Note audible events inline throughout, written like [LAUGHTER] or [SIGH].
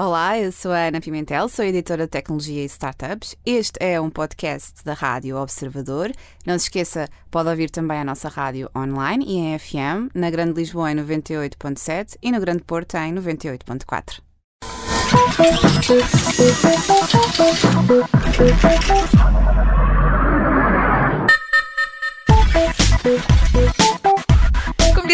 Olá, eu sou a Ana Pimentel, sou editora de tecnologia e startups. Este é um podcast da Rádio Observador. Não se esqueça, pode ouvir também a nossa rádio online e em FM, na Grande Lisboa em 98.7 e no Grande Porto em 98.4.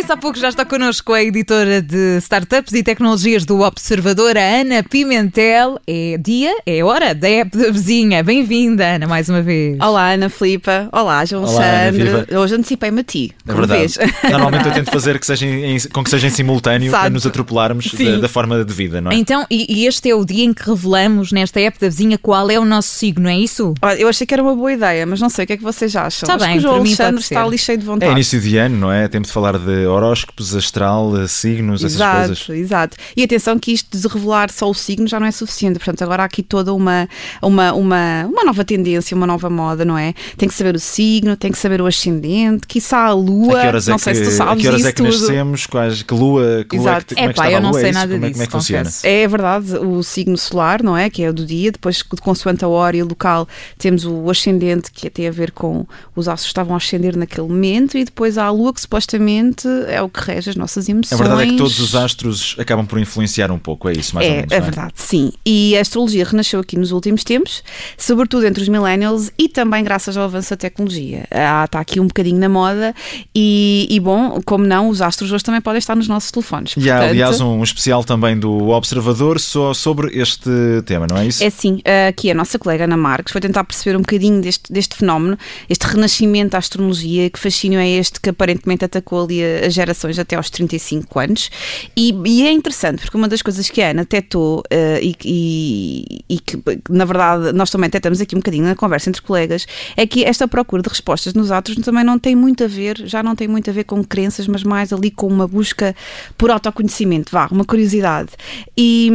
disse há pouco, já está connosco a editora de startups e tecnologias do Observador, a Ana Pimentel. É dia, é hora da app da vizinha. Bem-vinda, Ana, mais uma vez. Olá, Ana Filipa. Olá, João Olá, Alexandre. Hoje antecipei-me a ti. É verdade. [LAUGHS] Normalmente eu tento fazer que seja em, com que seja em simultâneo Exato. para nos atropelarmos da, da, forma de vida, não é? Então, e, e, este é o dia em que revelamos nesta app da vizinha qual é o nosso signo, é isso? Olha, eu achei que era uma boa ideia, mas não sei o que é que vocês acham. Está Acho bem, que o João Alexandre está ali cheio de vontade. É início de ano, não é? Temos de falar de horóscopos, astral, signos, essas Exato, coisas. exato. E atenção que isto de revelar só o signo já não é suficiente. Portanto, agora há aqui toda uma, uma, uma, uma nova tendência, uma nova moda, não é? Tem que saber o signo, tem que saber o ascendente, quiçá a lua. A não é sei que, se tu a sabes que, horas isso é que tudo. nascemos? Quais, que lua, que lua é Exato. que, como é que Epá, estava eu a não lua? sei é nada como é, disso, como é que funciona? confesso. É verdade, o signo solar, não é? Que é o do dia, depois, consoante a hora e o local, temos o ascendente, que tem a ver com os astros que estavam a ascender naquele momento, e depois há a lua, que supostamente é o que rege as nossas emoções. A verdade é que todos os astros acabam por influenciar um pouco, é isso, mais ou É, menos. é não verdade, sim. E a astrologia renasceu aqui nos últimos tempos, sobretudo entre os millennials e também graças ao avanço da tecnologia. Ah, está aqui um bocadinho na moda e, e, bom, como não, os astros hoje também podem estar nos nossos telefones. E há, Portanto, aliás, um especial também do Observador só sobre este tema, não é isso? É sim, aqui a nossa colega Ana Marques foi tentar perceber um bocadinho deste, deste fenómeno, este renascimento da astrologia, que fascínio é este que aparentemente atacou ali a- as gerações até aos 35 anos. E, e é interessante, porque uma das coisas que a Ana detectou eh, e, e- e que, na verdade, nós também detectamos aqui um bocadinho na conversa entre colegas, é que esta procura de respostas nos astros também não tem muito a ver, já não tem muito a ver com crenças, mas mais ali com uma busca por autoconhecimento, vá, uma curiosidade. E,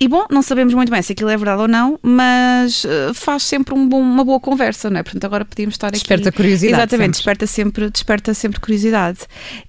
e bom, não sabemos muito bem se aquilo é verdade ou não, mas eh, faz sempre um bom- uma boa conversa, não é? Portanto, agora podíamos estar aqui. Desperta curiosidade Exatamente, sempre. desperta sempre, desperta sempre curiosidade.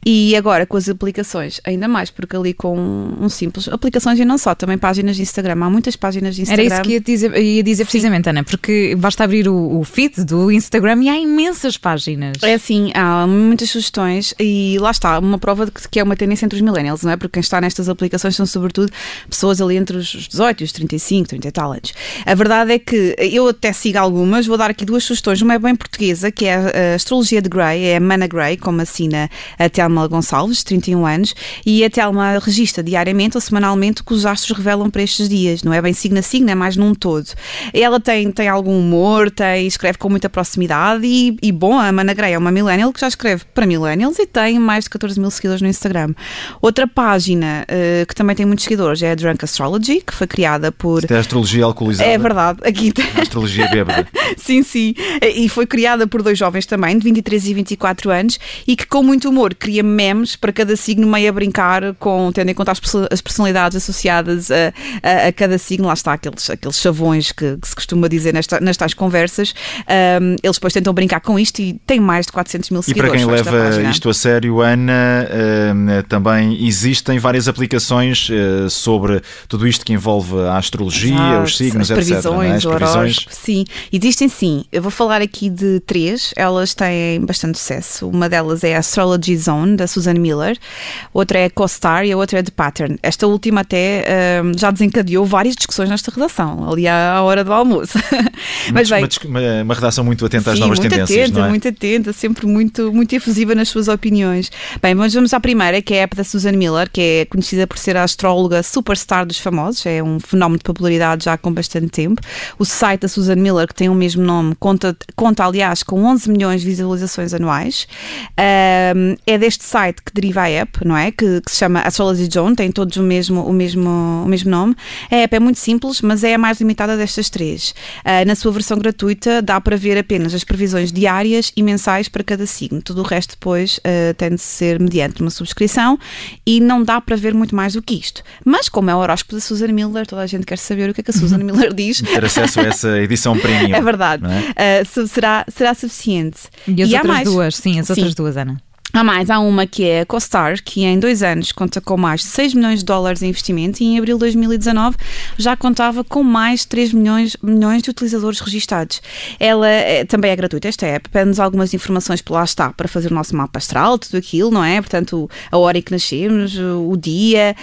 E agora com as aplicações, ainda mais, porque ali com um simples. Aplicações e não só, também páginas de Instagram. Há muitas páginas de Era Instagram. isso que ia dizer, ia dizer precisamente, Ana, porque basta abrir o, o feed do Instagram e há imensas páginas. É assim, há muitas sugestões e lá está, uma prova de que, é uma tendência entre os millennials, não é? Porque quem está nestas aplicações são sobretudo pessoas ali entre os 18 e os 35, 30 e tal anos. A verdade é que eu até sigo algumas, vou dar aqui duas sugestões. Uma é bem portuguesa, que é a Astrologia de Grey, é a Mana Grey, como assina a Telma Gonçalves, 31 anos, e a Telma registra diariamente ou semanalmente o que os astros revelam para estes dias. Não é bem signo a signo, é mais num todo. Ela tem, tem algum humor, tem, escreve com muita proximidade e, e bom, a Mana Grey é uma millennial que já escreve para millennials e tem mais de 14 mil seguidores no Instagram. Outra página eh, que também tem muitos seguidores é a Drunk Astrology, que foi criada por... Isto é a astrologia alcoolizada. É verdade, aqui tem... A astrologia bêbada. [LAUGHS] Sim, sim. E foi criada por dois jovens também, de 23 e 24 anos, e que com muito humor cria memes para cada signo, meio a brincar, com, tendo em conta as, as personalidades associadas a, a- a cada signo. Lá está, aqueles, aqueles chavões que, que se costuma dizer nesta, nestas conversas. Ahm, eles depois tentam brincar com isto e tem mais de 400 mil E para seguidores. quem leva isto a sério, Ana, eh, também existem várias aplicações eh, sobre tudo isto que envolve a astrologia, Exato, os signos, as etc. não é? previsões, As previsões. sim. Existem sim. Eu vou falar aqui de três. Elas têm bastante sucesso. Uma delas é a Astrology Zone, da Susan Miller. Outra é CoStar e a outra é The Pattern. Esta última até hum, já desencadeou várias discussões nesta redação, ali à hora do almoço. [LAUGHS] Mas uma, bem, uma- uma redação muito atenta às Sim, novas muito tendências, atenta, não é? muito atenta, sempre muito, muito efusiva nas suas opiniões. Bem, mas vamos à primeira, que é a app da Susan Miller, que é conhecida por ser a astróloga superstar dos famosos, é um fenómeno de popularidade já com bastante tempo. O site da Susan Miller, que tem o mesmo nome, conta, conta aliás com 11 milhões de visualizações anuais. Ahm, é deste site que deriva a app, não é? Que, que se chama Astrology Zone, tem todos o mesmo, o mesmo, o mesmo nome. A app é muito simples, mas é a mais limitada destas três. Ah, na sua versão gratuita dá para ver apenas as previsões diárias e mensais para cada signo. Tudo o resto depois ah, tem de ser mediante uma subscrição e não dá para ver muito mais do que isto. Mas como é o horóscopo da Susan Miller, toda a gente quer saber o que é que a Susan [LAUGHS] Miller diz. Ter acesso a essa edição premium. [LAUGHS] É verdade. é? Su- será, será suficiente. E as há outras mais. duas, sim, as Sim. outras duas, Ana. Há mais, há uma que é a CoStar, que em dois anos conta com mais de 6 milhões de dólares em investimento e em abril de 2019 já contava com mais de 3 milhões, milhões de utilizadores registados. Ela é, também é gratuita, esta app, pede-nos algumas informações por lá está, para fazer o nosso mapa astral, tudo aquilo, não é? Portanto, a hora em que nascemos, o dia,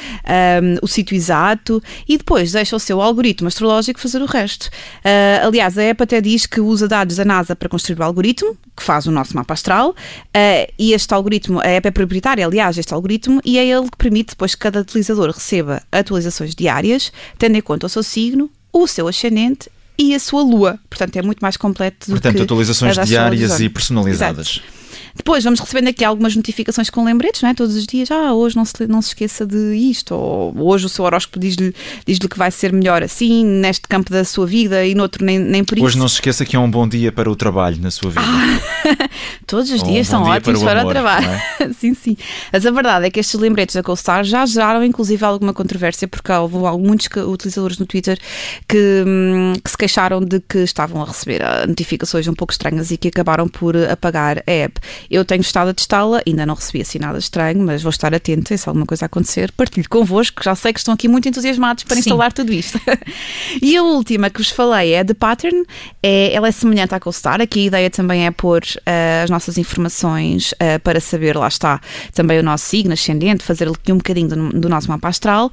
um, o sítio exato e depois deixa o seu algoritmo astrológico fazer o resto. Uh, aliás, a app até diz que usa dados da NASA para construir o algoritmo, que faz o nosso mapa astral, uh, e este algoritmo, a app é proprietária, aliás, este algoritmo, e é ele que permite depois que cada utilizador receba atualizações diárias, tendo em conta o seu signo, o seu ascendente e a sua lua. Portanto, é muito mais completo do Portanto, que atualizações diárias e personalizadas. Exato. Depois vamos recebendo aqui algumas notificações com lembretes, não é? Todos os dias, ah, hoje não se, não se esqueça de isto, ou hoje o seu horóscopo diz-lhe diz que vai ser melhor assim, neste campo da sua vida e noutro nem, nem por isso. Hoje não se esqueça que é um bom dia para o trabalho na sua vida. Ah, [LAUGHS] todos os dias um são ótimos para o, amor, para o trabalho. É? [LAUGHS] sim, sim. Mas a verdade é que estes lembretes da CoStar já geraram inclusive alguma controvérsia, porque houve muitos utilizadores no Twitter que, hum, que se queixaram de que estavam a receber ah, notificações um pouco estranhas e que acabaram por apagar a app. Eu tenho estado a testá-la, ainda não recebi assim nada estranho, mas vou estar atenta e se alguma coisa acontecer, partilho convosco, já sei que estão aqui muito entusiasmados para Sim. instalar tudo isto. [LAUGHS] e a última que vos falei é The Pattern, é, ela é semelhante à CoStar, aqui a ideia também é pôr uh, as nossas informações uh, para saber, lá está, também o nosso signo, ascendente, fazer aqui um bocadinho do, do nosso mapa astral,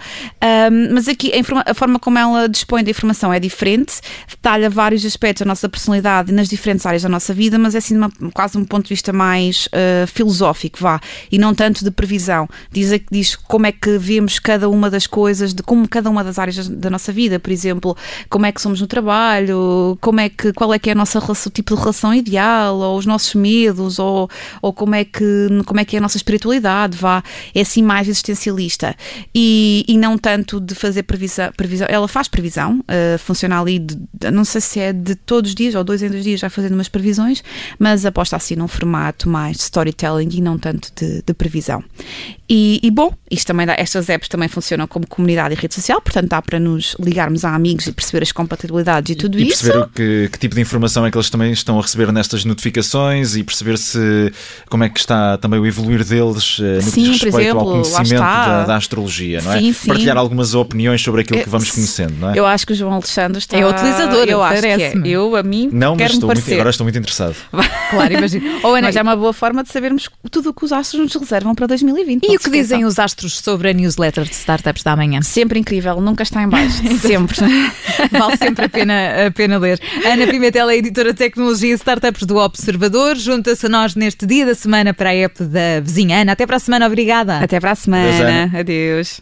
um, mas aqui a, a, forma como ela dispõe da informação é diferente, detalha vários aspectos da nossa personalidade nas diferentes áreas da nossa vida, mas é assim uma, quase um ponto de vista mais uh, filosófico, vá, e não tanto de previsão. Diz, diz como é que vemos cada uma das coisas, de como cada uma das áreas da nossa vida, por exemplo, como é que somos no trabalho, como é que, qual é que é a nossa o tipo de relação ideal, ou os nossos medos, ou, ou como, é que, como é que é a nossa espiritualidade, vá, é assim mais existencialista. E, e não tanto de fazer previsão, previsão ela faz previsão, uh, funciona ali, de, não sei se é de todos os dias ou dois em dois dias já fazendo umas previsões, mas aposta assim num formato mais storytelling e não tanto de, de previsão. E, e, bom, isto também dá, estas apps também funcionam como comunidade e rede social, portanto dá para nos ligarmos a amigos e perceber as compatibilidades e tudo e, isso. E perceber que, que, tipo de informação é que eles também estão a receber nestas notificações e perceber se como é que está também o evoluir deles eh, no sim, que diz respeito exemplo, ao conhecimento da, da, astrologia, não é? Sim, sim. Partilhar algumas opiniões sobre aquilo que vamos conhecendo, não é? Eu acho que o João Alexandre está... É utilizador, eu acho que é. Eu, a mim, não, mas estou muito, agora estou muito interessado. [LAUGHS] claro, imagino. Ou, Ana, mas é uma boa forma de sabermos tudo o que os astros nos reservam para 2020. E o que dizem os astros sobre a newsletter de Startups da Manhã? Sempre incrível, nunca está em baixo. [LAUGHS] sempre. [LAUGHS] vale sempre a pena, a pena ler. Ana Pimentel é editora de tecnologia e startups do Observador. Junta-se a nós neste dia da semana para a app da vizinha Ana. Até para a semana, obrigada. Até para a semana. Adeus.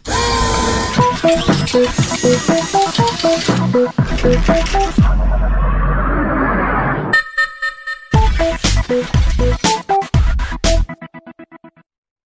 Adeus.